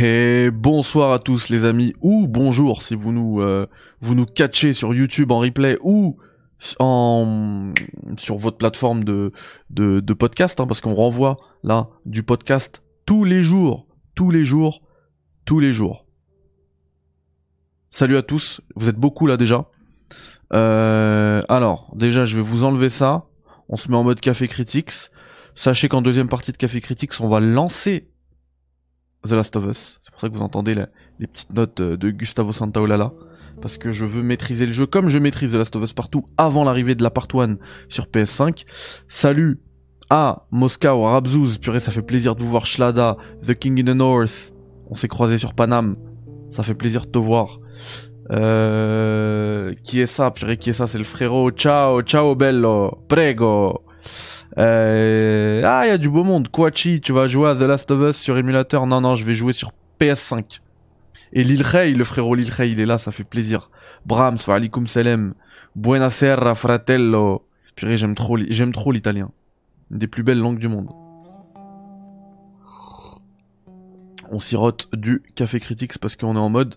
Et bonsoir à tous les amis, ou bonjour si vous nous euh, vous nous catchez sur YouTube en replay ou en sur votre plateforme de de, podcast, hein, parce qu'on renvoie là du podcast tous les jours, tous les jours, tous les jours. Salut à tous, vous êtes beaucoup là déjà. Euh, alors déjà je vais vous enlever ça, on se met en mode Café Critics. Sachez qu'en deuxième partie de Café Critics, on va lancer The Last of Us. C'est pour ça que vous entendez les petites notes de Gustavo Santaolalla. Parce que je veux maîtriser le jeu comme je maîtrise The Last of Us partout avant l'arrivée de la part 1 sur PS5. Salut à Moscow, à Rabzouz. Purée, ça fait plaisir de vous voir. Shlada, The King in the North. On s'est croisé sur Paname. Ça fait plaisir de te voir. Euh... Qui est ça? Purée, qui est ça? C'est le frérot. Ciao, ciao bello. Prego. Euh... Ah, il y a du beau monde. Quachi, tu vas jouer à The Last of Us sur émulateur Non, non, je vais jouer sur PS5. Et Lil Rey, le frérot Lil Rey, il est là, ça fait plaisir. Brahms, wa alaikum salam. Buonasera, fratello. Purée, j'aime trop, j'aime trop l'italien. Une des plus belles langues du monde. On sirote du Café Critics parce qu'on est en mode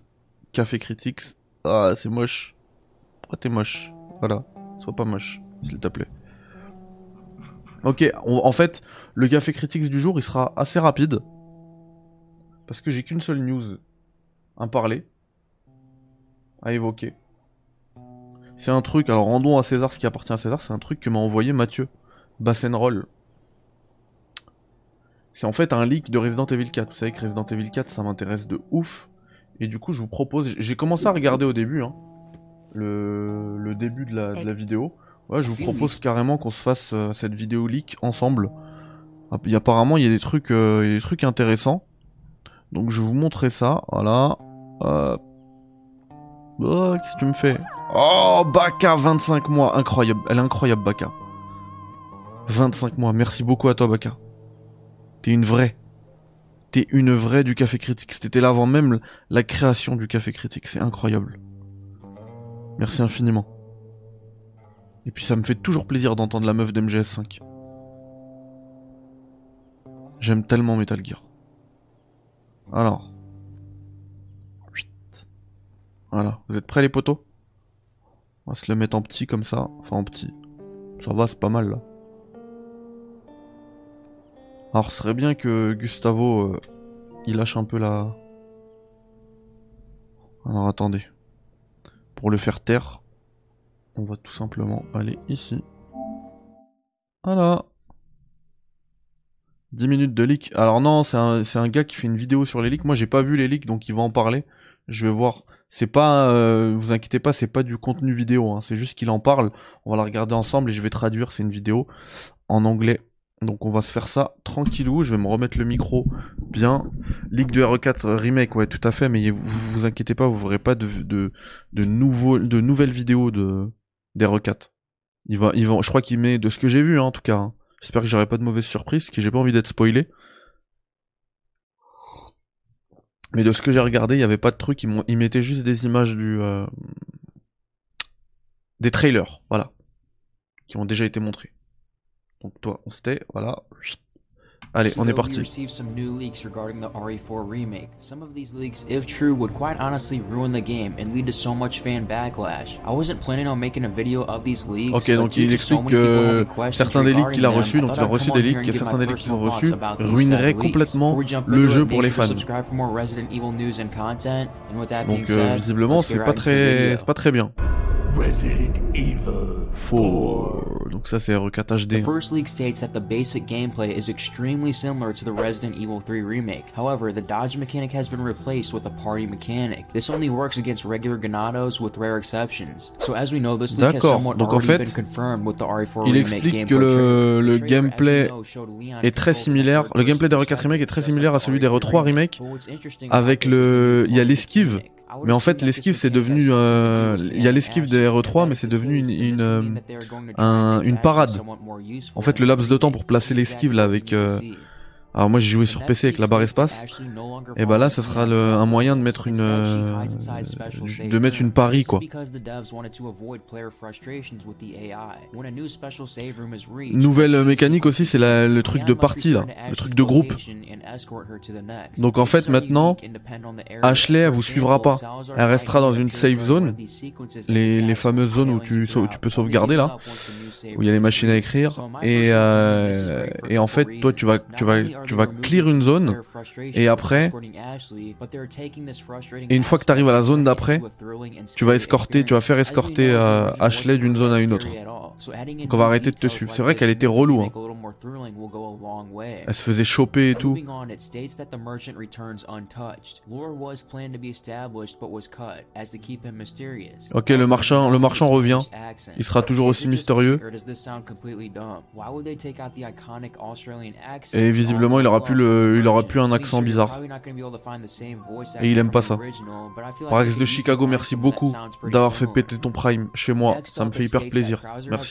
Café Critics. Ah, c'est moche. Pourquoi t'es moche? Voilà. Sois pas moche, s'il te plaît. Ok, en fait, le café critiques du jour, il sera assez rapide. Parce que j'ai qu'une seule news à parler, à évoquer. C'est un truc, alors rendons à César ce qui appartient à César, c'est un truc que m'a envoyé Mathieu Bassenroll. C'est en fait un leak de Resident Evil 4. Vous savez que Resident Evil 4, ça m'intéresse de ouf. Et du coup, je vous propose, j'ai commencé à regarder au début, hein, le, le début de la, de la vidéo. Ouais, je vous propose carrément qu'on se fasse euh, cette vidéo leak ensemble. Apparemment, il y a des trucs, euh, des trucs intéressants. Donc, je vais vous montrer ça. Voilà. Euh... Oh, qu'est-ce que tu me fais? Oh, Baka, 25 mois. Incroyable. Elle est incroyable, Baka. 25 mois. Merci beaucoup à toi, Baka. T'es une vraie. T'es une vraie du Café Critique. C'était là avant même la création du Café Critique. C'est incroyable. Merci infiniment. Et puis ça me fait toujours plaisir d'entendre la meuf d'MGS5. J'aime tellement Metal Gear. Alors. Voilà. Vous êtes prêts les potos On va se le mettre en petit comme ça. Enfin en petit. Ça va, c'est pas mal là. Alors ce serait bien que Gustavo... Euh, il lâche un peu la... Alors attendez. Pour le faire taire, on va tout simplement aller ici. Voilà. 10 minutes de leak. Alors non, c'est un, gars qui fait une vidéo sur les leaks. Moi, j'ai pas vu les leaks, donc il va en parler. Je vais voir. C'est pas, euh, vous inquiétez pas, c'est pas du contenu vidéo. Hein. C'est juste qu'il en parle. On va la regarder ensemble et je vais traduire. C'est une vidéo en anglais. Donc on va se faire ça tranquillou. Je vais me remettre le micro bien. Leak de RE4 remake, ouais, tout à fait. Mais vous inquiétez pas, vous verrez pas de de nouvelles vidéos de des requêtes. Il va, va, je crois qu'il met de ce que j'ai vu hein, en tout cas. Hein. J'espère que j'aurai pas de mauvaises surprises, que j'ai pas envie d'être spoilé. Mais de ce que j'ai regardé, il y avait pas de truc, il, il mettait juste des images du euh... des trailers, voilà, qui ont déjà été montrés. Donc toi, on se voilà. Allez, on est parti. received some new leaks regarding the RE4 remake. Some of these leaks, if true, would quite honestly ruin the game and lead to so much fan backlash. I wasn't planning on making a video of these leaks. Ok, donc il explique que certains des leaks qu'il a reçus, donc il a reçu des leaks, et certains des leaks qu'ils ont reçus ruineraient complètement le jeu pour les fans. Donc euh, visiblement, c'est pas très, c'est pas très bien. Resident Evil 4. Donc ça c'est R4 HD. The first leak states that the basic gameplay is extremely similar to the Resident Evil 3 remake. However, the dodge mechanic has been replaced with a party mechanic. This only works against regular Ganados with rare exceptions. So as we know, this leak has somewhat Donc, already en fait, been confirmed with the RE4 il explique que le, le gameplay est très similaire. Le gameplay de R4 remake est très similaire à celui des R3 remake avec le il y a l'esquive mais en fait, l'esquive, c'est devenu... Euh, il y a l'esquive des RE3, mais c'est devenu une, une, euh, une, parade. En fait, le laps de temps pour placer l'esquive, là, avec... Euh, Alors moi j'ai joué sur PC avec la barre espace. Et bah là ce sera le, un moyen de mettre une euh, de mettre une pari quoi. Nouvelle mécanique aussi c'est le truc de partie là, le truc de groupe. Donc en fait maintenant Ashley elle vous suivra pas. Elle restera dans une safe zone, les, les fameuses zones où tu, tu peux sauvegarder là, où il y a les machines à écrire. Et, euh, et en fait toi tu vas tu vas tu vas clear une zone et après et une fois que tu arrives à la zone d'après, tu vas escorter, tu vas faire escorter euh, Ashley d'une zone à une autre. Donc on va arrêter de te suivre. C'est vrai qu'elle était relou. Hein. Elle se faisait choper et tout. Ok, le marchand, le marchand revient. Il sera toujours aussi mystérieux. Et visiblement, il aura plus le, il aura plus un accent bizarre. Et il aime pas ça. Rex de Chicago, merci beaucoup d'avoir fait péter ton prime chez moi. Ça me fait hyper plaisir. Merci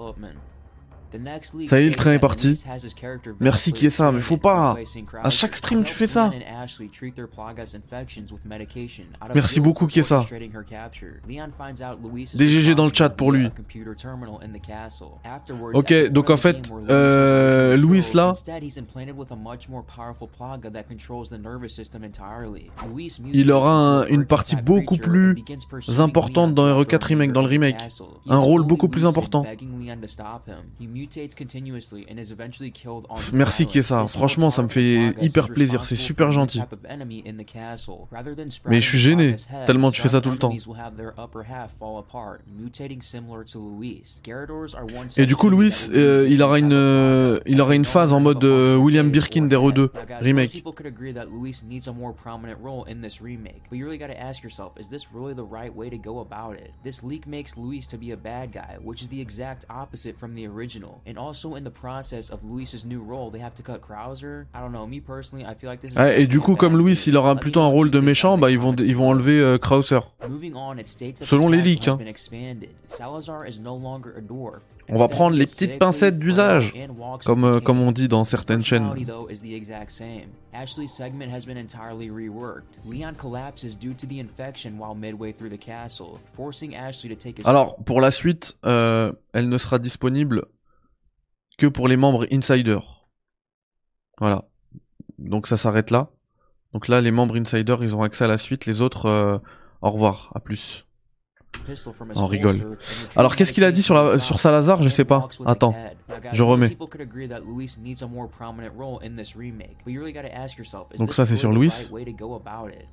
development. Ça y est, le train est parti. Merci qui est ça, mais faut pas. À chaque stream, tu fais ça. Merci beaucoup qui est ça. DGG dans le chat pour lui. Ok, donc en fait, euh, Louis là, il aura une partie beaucoup plus importante dans RE4 Remake, dans le remake. Un rôle beaucoup plus important. Merci qui est ça. Franchement, ça me fait hyper plaisir. C'est super gentil. Mais je suis gêné, tellement tu fais ça tout le temps. Et du coup, Louis, euh, il aura une, euh, il aura une phase en mode euh, William Birkin d'Hero 2 remake. This leak makes Luis to be a bad guy, which is the exact opposite from the original. And also in the process of Luis's new role, they have to cut Krauser. I don't know, me personally, I feel like this is ah, et du coup, comme Luis, il aura plutôt un rôle de méchant, bah ils vont ils vont enlever euh, Krauser. Selon les leaks. Hein. On va prendre les petites pincettes d'usage, comme, euh, comme on dit dans certaines chaînes. Alors, pour la suite, euh, elle ne sera disponible pour les membres Insider. Voilà. Donc ça s'arrête là. Donc là, les membres Insider, ils ont accès à la suite. Les autres, euh, au revoir. À plus. On rigole. Alors qu'est-ce qu'il a dit sur, la, sur Salazar? Je sais pas. Attends, je remets. Donc ça c'est sur Louis.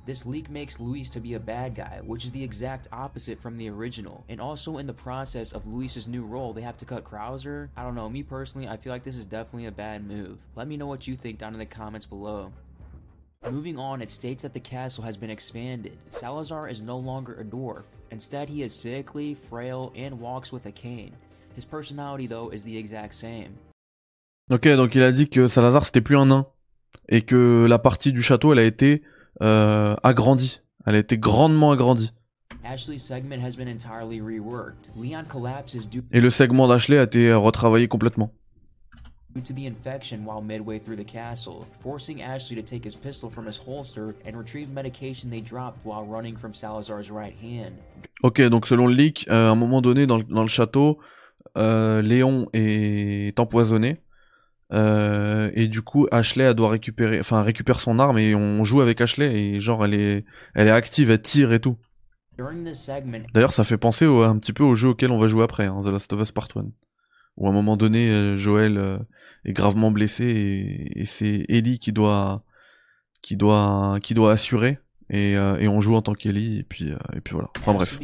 This leak makes Luis to be a bad guy, which is the exact opposite from the original. And also in the process of Luis's new role, they have to cut Krauser. I don't know, me personally, I feel like this is definitely a bad move. Let me know what you think down in the comments below. Moving on, it states that the castle has been expanded. Salazar is no longer a dwarf. Instead, he is sickly, frail, and walks with a cane. His personality, though, is the exact same. Ok, donc il a dit que Salazar c'était plus un nain et que la partie du château elle a été euh, agrandie. Elle a été grandement agrandie. Et le segment d'Ashley a été retravaillé complètement. Due to the infection while midway through the castle, forcing Ashley to take his pistol from his holster and retrieve medication they dropped while running from Salazar's right hand. Ok, donc selon le leak, euh, à un moment donné dans le, dans le château, euh, Léon est empoisonné. Euh, et du coup, Ashley elle doit récupérer, enfin récupère son arme et on joue avec Ashley et genre elle est, elle est active, elle tire et tout. D'ailleurs, ça fait penser au, un petit peu au jeu auquel on va jouer après, hein, The Last of Us Part 1 où à un moment donné, euh, Joël euh, est gravement blessé et, c'est Ellie qui doit, qui doit, qui doit assurer. Et, euh, et on joue en tant qu'Ellie et puis et puis voilà. Enfin bref.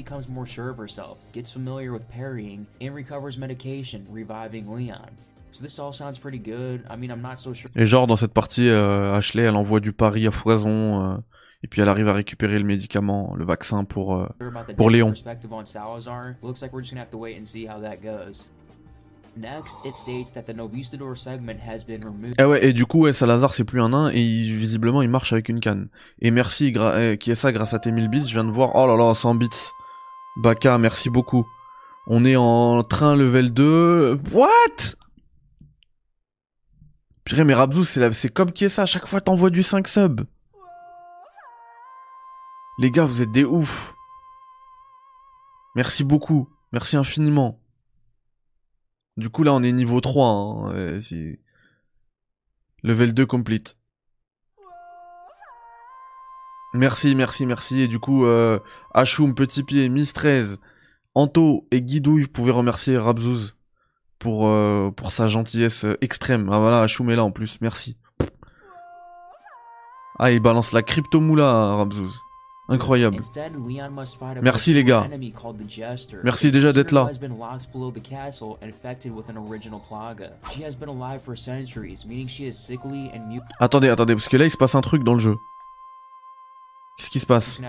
Et genre dans cette partie, euh, Ashley, elle envoie du pari à foison, euh, et puis elle arrive à récupérer le médicament, le vaccin pour euh, pour Léon. Ah ouais, et du coup, ouais, Salazar c'est plus un nain et visiblement il marche avec une canne. Et merci gra qui est ça grâce à tes 1000 bits, je viens de voir. Oh là là, 100 bits. Baka, merci beaucoup. On est en train level 2. What? Purée, mais Rabzou, c'est comme qui est ça, à chaque fois t'envoies du 5 sub. Les gars, vous êtes des oufs. Merci beaucoup. Merci infiniment. Du coup, là, on est niveau 3. Hein. Level 2 complete. Merci, merci, merci. Et du coup, euh, Hachoum, Petit Pied, Miss 13, Anto et Guidouille, vous pouvez remercier Rabzouz pour, euh, pour sa gentillesse extrême. Ah voilà, Hachoum est là en plus, merci. Ah, il balance la crypto-moula, Rabzouz. Incroyable. Merci les gars. Merci déjà d'être là. Attendez, attendez, parce que là il se passe un truc dans le jeu. Qu'est-ce qui se passe?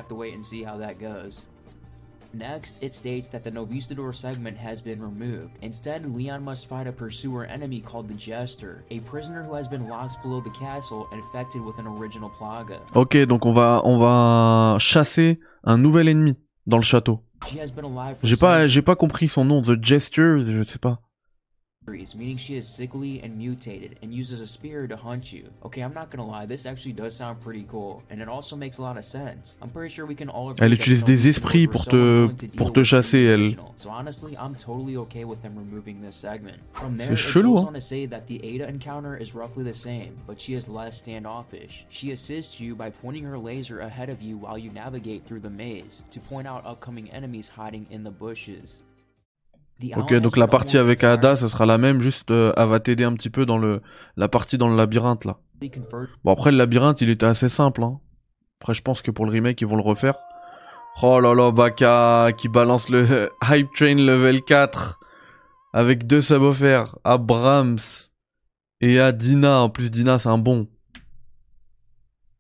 Next, it states that the Novistador segment has been removed. Instead, Leon must fight a pursuer enemy called the Jester, a prisoner who has been locked below the castle infected with an original plaga. Ok, donc on va on va chasser un nouvel ennemi dans le château. J'ai pas j'ai pas compris son nom, The Jester, je sais pas. Meaning she is sickly and mutated and uses a spear to hunt you. Okay, I'm not gonna lie, this actually does sound pretty cool, and it also makes a lot of sense. I'm pretty sure we can all Elle utilise des esprits pour te pour te chasser, elle. So honestly, I'm totally okay with them removing this segment. From there, it goes on to say that the Ada encounter is roughly the same, but she is less standoffish. She assists you by pointing her laser ahead of you while you navigate through the maze to point out upcoming enemies hiding in the bushes. Ok, donc la partie avec Ada, ça sera la même, juste euh, elle va t'aider un petit peu dans le la partie dans le labyrinthe là. Bon après le labyrinthe il était assez simple. Hein. Après je pense que pour le remake ils vont le refaire. Oh là là Baka qui balance le Hype Train level 4 avec deux subs offerts à Brahms et à Dina. En plus Dina c'est un bon.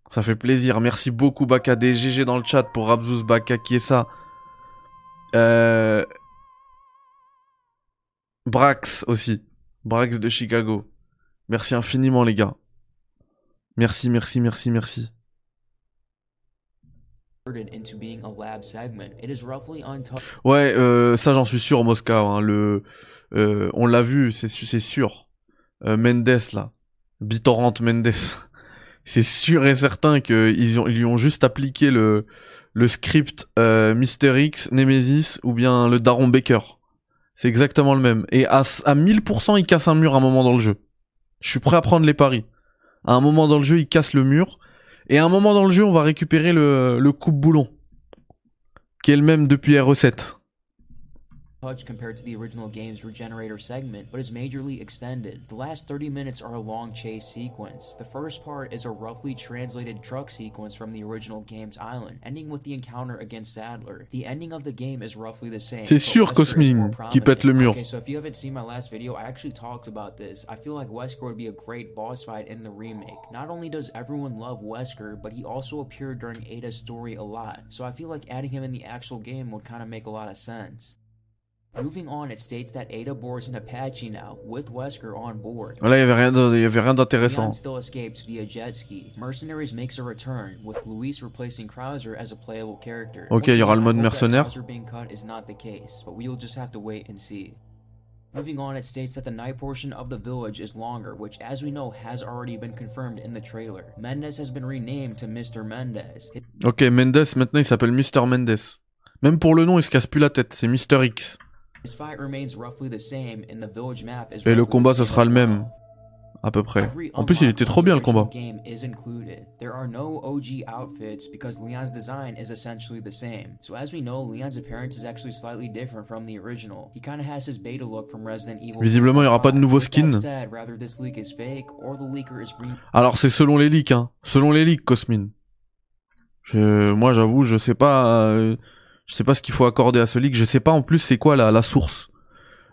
Ça fait plaisir. Merci beaucoup Baka des GG dans le chat pour Abzouz Baka qui est ça. Euh... Brax aussi. Brax de Chicago. Merci infiniment les gars. Merci, merci, merci, merci. Ouais, euh, ça j'en suis sûr, Moscow. Hein, le, euh, on l'a vu, c'est sûr. Euh, Mendes là, Bitorrent Mendes, c'est sûr et certain qu'ils ils lui ont juste appliqué le le script euh, Mister X, Nemesis ou bien le Daron Baker. C'est exactement le même. Et à, à 1000%, il casse un mur à un moment dans le jeu. Je suis prêt à prendre les paris. À un moment dans le jeu, il casse le mur. Et à un moment dans le jeu, on va récupérer le, le coupe-boulon. Qui est le même depuis RE7 touch compared to the original game's regenerator segment, but is majorly extended. The last 30 minutes are a long chase sequence. The first part is a roughly translated truck sequence from the original game's island, ending with the encounter against Sadler. The ending of the game is roughly the same. C'est sûr, Cosmin, qui pète le mur. Okay, so if you haven't seen my last video, I actually talked about this. I feel like Wesker would be a great boss fight in the remake. Not only does everyone love Wesker, but he also appeared during Ada's story a lot. So I feel like adding him in the actual game would kind of make a lot of sense. Moving on, it states that Ada boards an Apache now, with Wesker on board. Là, il y avait rien, d'intéressant. still escapes via jet ski. Mercenaries makes a return, with Luis replacing Krauser as a playable character. Ok, il y aura le mode mercenaire. Krauser being cut is not the case, but we'll just have to wait and see. Moving on, it states that the night portion of the village is longer, which, as we know, has already been confirmed in the trailer. Mendez has been renamed to Mr. Mendez. Ok, Mendez, maintenant il s'appelle Mr. Mendez. Même pour le nom, il se casse plus la tête, c'est Mr. X. Et le combat, ce sera le même. À peu près. En plus, il était trop bien le combat. Visiblement, il n'y aura pas de nouveau skin. Alors c'est selon les leaks, hein. Selon les leaks, Cosmin. Je, moi, j'avoue, je sais pas. Je sais pas ce qu'il faut accorder à ce leak. Je sais pas en plus c'est quoi la, la source.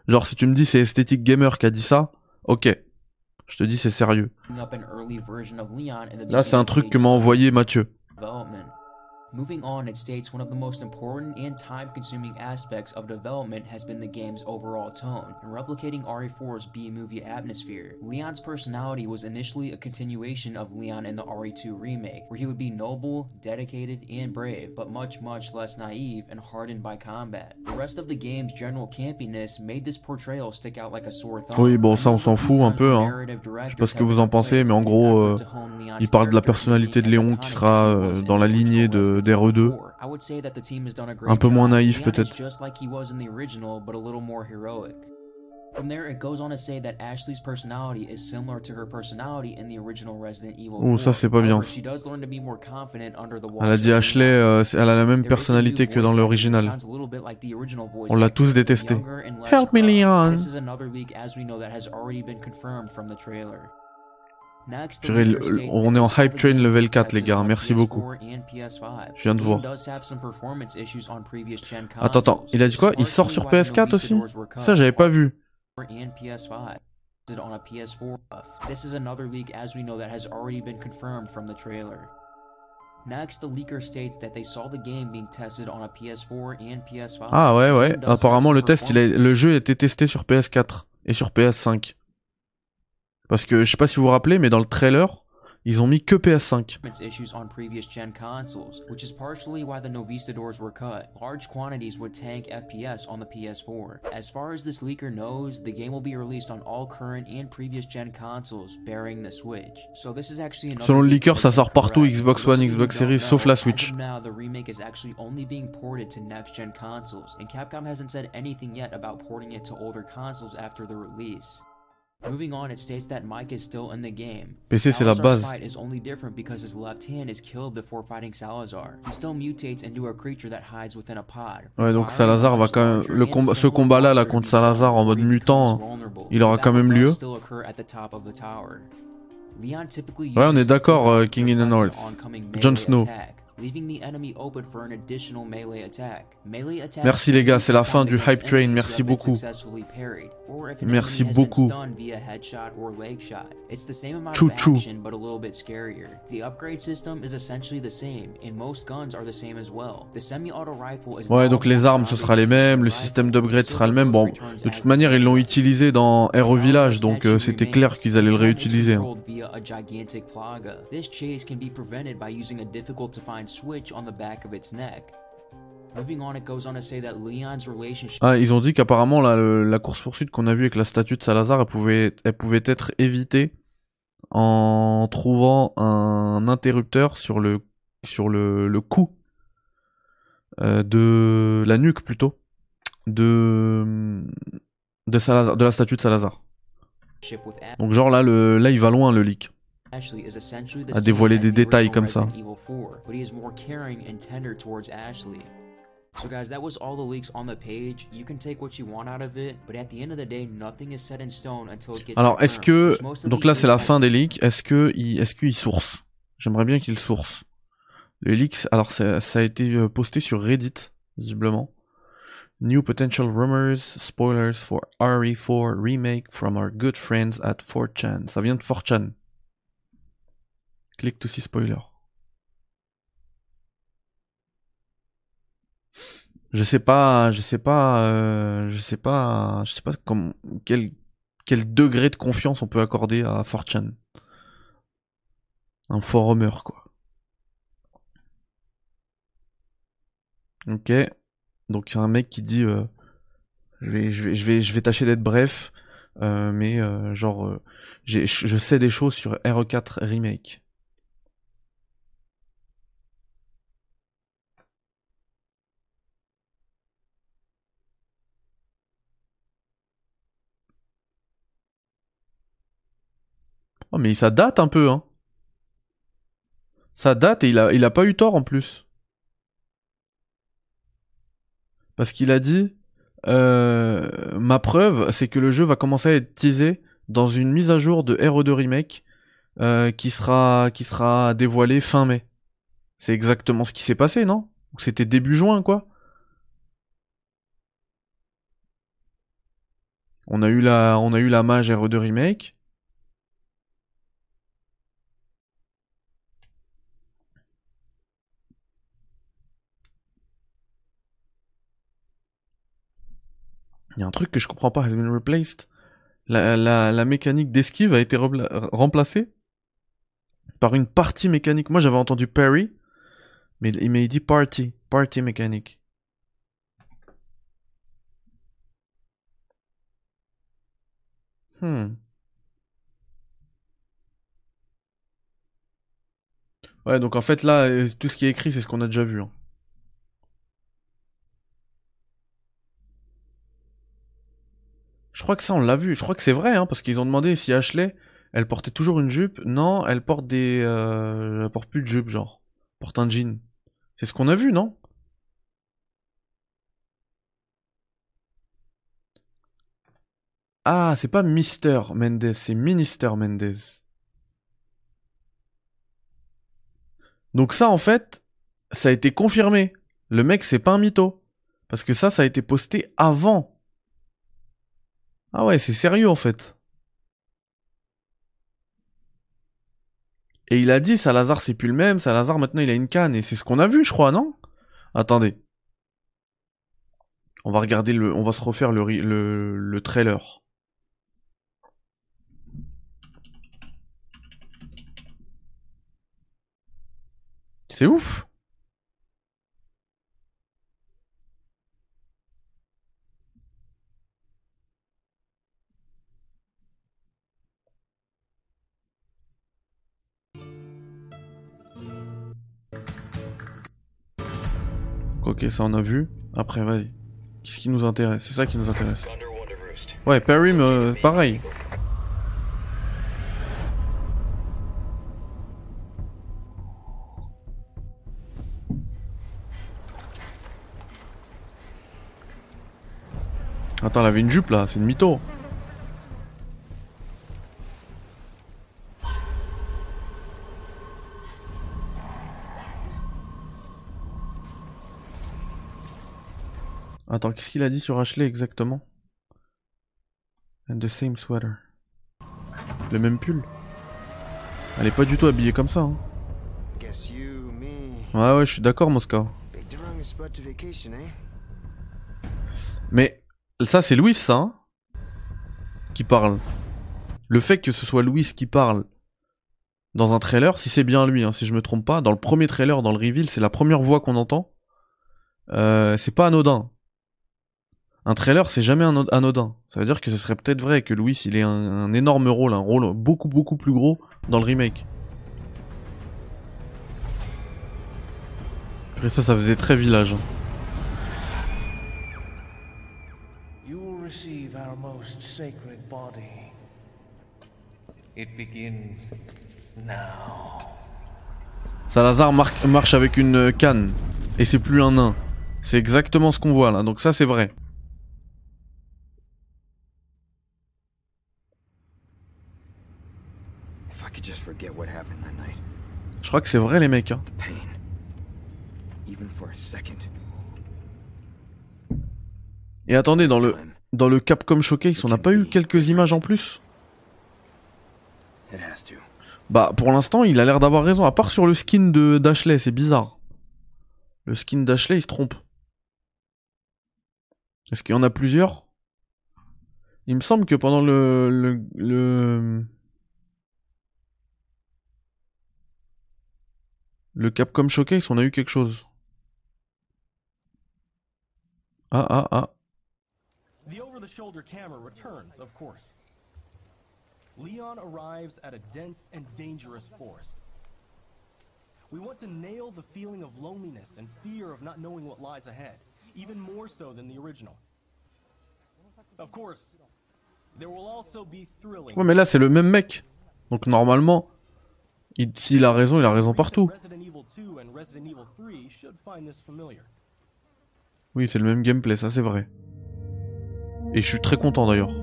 Genre si tu me dis c'est Aesthetic Gamer qui a dit ça, Ok. Je te dis, c'est sérieux. Là, c'est un truc que m'a envoyé Mathieu. Moving on, it states one of the most important and time consuming aspects of development has been the game's overall tone. In replicating RE4's B movie atmosphere, Leon's personality was initially a continuation of Leon in the RE2 remake, where he would be noble, dedicated, and brave, but much, much less naive and hardened by combat. The rest of the game's general campiness made this portrayal stick out like a sore thumb. Oui, bon, ça on s'en fout un peu. Hein. Je sais pas ce que vous en pensez, mais en gros, euh, il parle de la personnalité de Léon qui sera euh, dans la lignée de d'RE2. Un peu moins naïf peut-être. From there, it goes on to say that Ashley's personality is similar to her personality in the original Resident Evil. Oh, ça c'est pas bien. Elle a dit Ashley, euh, elle a la même personnalité que dans l'original. On l'a tous détesté. Help me, Leon. On est en hype train level 4 les gars, merci beaucoup. Je viens de voir. Attends, attends, il a dit quoi? Il sort sur PS4 aussi? Ça j'avais pas vu. Ah ouais ouais, apparemment le test, il le jeu a été testé sur PS4 et sur PS5. Parce que je sais pas si vous vous rappelez, mais dans le trailer, ils ont mis que PS5. issues on previous gen consoles, which is partially why the Novista doors were cut. Large quantities would tank FPS on the PS4. As far as this leaker knows, the game will be released on all current and previous gen consoles, bearing the Switch. So this is actually Selon le leaker, ça sort partout Xbox One, Xbox Series, sauf la Switch. Now, the remake is actually only being ported to next gen consoles, and Capcom hasn't said anything yet about porting it to older consoles after the release. Moving on, it states that Mike is still in the game. PC c'est la base. fight is only different because his left hand is killed before fighting Salazar. He still mutates into a creature that hides within a pod. Ouais, donc Salazar va quand même le combat ce combat là là contre Salazar en mode mutant, il aura quand même lieu. Ouais, on est d'accord euh, King in the North. Jon Snow. Merci les gars, c'est la fin du hype train, merci beaucoup. Merci beaucoup. Chou chou. Ouais, donc les armes ce sera les mêmes, le système d'upgrade sera le même. Bon, de toute manière, ils l'ont utilisé dans Hero Village, donc euh, c'était clair qu'ils allaient le réutiliser. Hein. Ah, ils ont dit qu'apparemment la, la course poursuite qu'on a vue avec la statue de Salazar, elle pouvait, elle pouvait être évitée en trouvant un interrupteur sur le sur le, le cou euh, de la nuque plutôt de de Salazar, de la statue de Salazar. Donc genre là le là il va loin le leak à dévoiler des détails comme ça. So guys, that was all the leaks on the page. You can take what you want out of it, but at the end of the day, nothing is set in stone until it gets Alors, est-ce que donc là c'est la fin des leaks, est-ce que il est-ce qu'il source? J'aimerais bien qu'il source. Les leaks, alors ça, ça, a été euh, posté sur Reddit visiblement. New potential rumors, spoilers for RE4 remake from our good friends at 4chan. Ça vient de 4chan. Click to see spoiler. Je sais pas, je sais pas, euh, je sais pas, je sais pas comme quel quel degré de confiance on peut accorder à 4chan. Un forumeur quoi. Ok. Donc il y a un mec qui dit euh, je vais je vais je vais je vais tâcher d'être bref euh, mais genre je sais des choses sur RE4 remake. Oh, mais ça date un peu, hein. Ça date et il a, pas eu tort en plus. Parce qu'il a dit, euh, ma preuve, c'est que le jeu va commencer à être teasé dans une mise à jour de RE2 Remake euh, qui sera qui sera dévoilée fin mai. C'est exactement ce qui s'est passé, non? C'était début juin, quoi. On a eu la, on a eu la Mage RE2 Remake. Il y a un truc que je comprends pas, has been replaced. La, la, la mécanique d'esquive a été remplacée par une partie mécanique. Moi j'avais entendu parry, mais il m'a dit party, party mécanique. Hmm. Ouais, donc en fait là, euh, tout ce qui est écrit, c'est ce qu'on a déjà vu. Hein. Je crois que ça, on l'a vu. Je crois que c'est vrai, hein, parce qu'ils ont demandé si Ashley, elle portait toujours une jupe. Non, elle porte des... Euh, elle porte plus de jupe, genre. Elle porte un jean. C'est ce qu'on a vu, non? Ah, c'est pas Mister Mendes, c'est Minister Mendes. Donc ça, en fait, ça a été confirmé. Le mec, c'est pas un mytho. Parce que ça, ça a été posté avant. Ah ouais, c'est sérieux, en fait. Et il a dit, Salazar, c'est plus le même. Salazar, maintenant, il a une canne. Et c'est ce qu'on a vu, je crois, non? Attendez. On va regarder le... On va se refaire le, le, le trailer. C'est ouf. Ok, ça on a vu. Après, vas-y. Qu'est-ce qui nous intéresse? C'est ça qui nous intéresse. Ouais, Perry, pareil. Attends, elle avait une jupe là, c'est une mytho. Attends, qu'est-ce qu'il a dit sur Ashley exactement? And the same sweater. Le même pull. Elle est pas du tout habillée comme ça. Hein. Ouais, ouais, je suis d'accord, Moscow. Mais ça, c'est Louis, ça, hein, qui parle. Le fait que ce soit Louis qui parle dans un trailer, si c'est bien lui, hein, si je me trompe pas, dans le premier trailer, dans le reveal, c'est la première voix qu'on entend. Euh, c'est pas anodin. Un trailer, c'est jamais anodin. Ça veut dire que ce serait peut-être vrai que Louis, il ait un, énorme rôle, un rôle beaucoup beaucoup plus gros dans le remake. Après ça, ça faisait très village. Hein. Salazar marche avec une canne. Et c'est plus un nain. C'est exactement ce qu'on voit là. Donc ça c'est vrai. Je crois que c'est vrai les mecs. Hein. Et attendez, dans le, dans le Capcom Showcase, on n'a pas eu quelques images en plus? Bah, pour l'instant, il a l'air d'avoir raison, à part sur le skin de d'Ashley, c'est bizarre. Le skin d'Ashley, il se trompe. Est-ce qu'il y en a plusieurs? Il me semble que pendant le, le, le... Le Capcom Showcase, on a eu quelque chose. Ah, ah, ah. The over-the-shoulder camera returns, of course. Leon arrives at a dense and dangerous forest. We want to nail the feeling of loneliness and fear of not knowing what lies ahead, even more so than the original. Of course, there will also be thrilling. Ouais, mais là c'est le même mec. Donc normalement, s'il a raison, il a raison partout. Oui, c'est le même gameplay, ça c'est vrai. Et je suis très content d'ailleurs.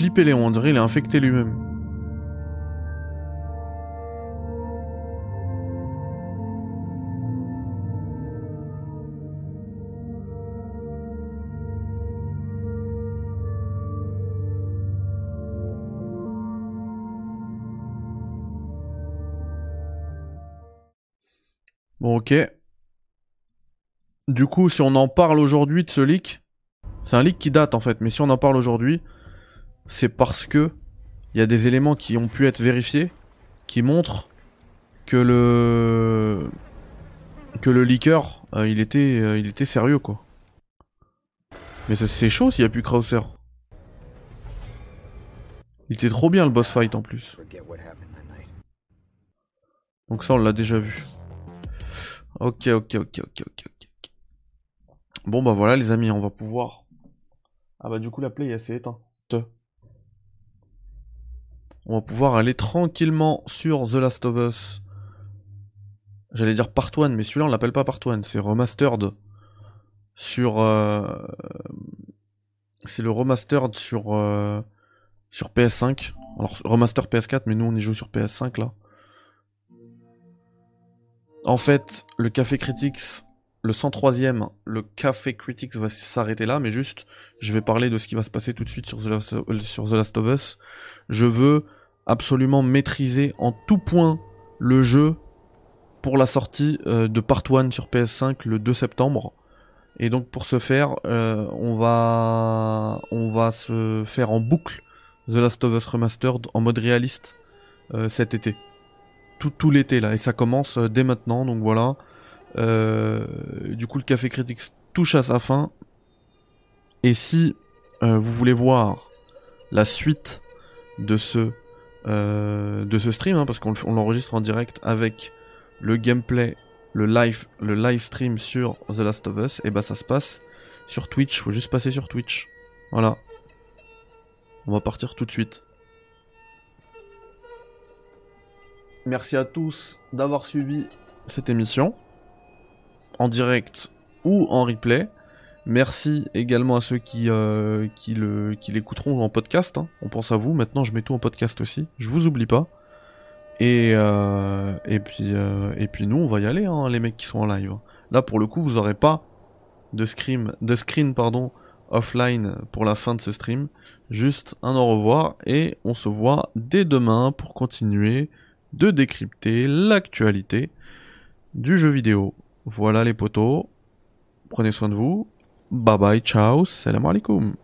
Flipper Léon, on dirait il infecté lui-même. Bon, ok. Du coup, si on en parle aujourd'hui de ce leak, c'est un leak qui date en fait, mais si on en parle aujourd'hui, c'est parce que il y a des éléments qui ont pu être vérifiés qui montrent que le que le leaker, euh, il était euh, il était sérieux quoi. Mais c'est chaud s'il y a plus Krauser. Il était trop bien le boss fight en plus. Donc ça on l'a déjà vu. Ok, ok, ok, ok, ok, ok. Bon bah voilà les amis, on va pouvoir... Ah bah du coup la play elle s'est éteinte. On va pouvoir aller tranquillement sur The Last of Us. J'allais dire Part 1, mais celui-là on l'appelle pas Part 1, c'est Remastered. Sur... Euh, c'est le Remastered sur... Euh, sur PS5. Alors Remaster PS4, mais nous on y joue sur PS5 là. En fait, le Café Critics, le 103ème, le Café Critics va s'arrêter là, mais juste, je vais parler de ce qui va se passer tout de suite sur The Last, euh, sur The Last of Us. Je veux absolument maîtriser en tout point le jeu pour la sortie euh, de Part 1 sur PS5 le 2 septembre. Et donc pour ce faire, euh, on va on va se faire en boucle The Last of Us Remastered en mode réaliste cet été tout, l'été là, et ça commence euh, dès maintenant, donc voilà. Euh, du coup, le Café Critics touche à sa fin. Et si euh, vous voulez voir la suite de ce, de ce stream, hein, parce qu'on l'enregistre en direct avec le gameplay, le live, le live stream sur The Last of Us, et bah ça se passe sur Twitch. Faut juste passer sur Twitch. Voilà. On va partir tout de suite. Merci à tous d'avoir suivi cette émission en direct ou en replay. Merci également à ceux qui, euh, qui, le, qui l'écouteront en podcast. Hein. On pense à vous. Maintenant, je mets tout en podcast aussi. Je vous oublie pas. Et, euh, et, puis, euh, et puis nous, on va y aller, hein, les mecs qui sont en live. Là, pour le coup, vous aurez pas de, screen, de screen pardon, offline pour la fin de ce stream. Juste un au revoir et on se voit dès demain pour continuer de décrypter l'actualité du jeu vidéo. Voilà les potos. Prenez soin de vous. Bye bye, ciao, salam alaikum.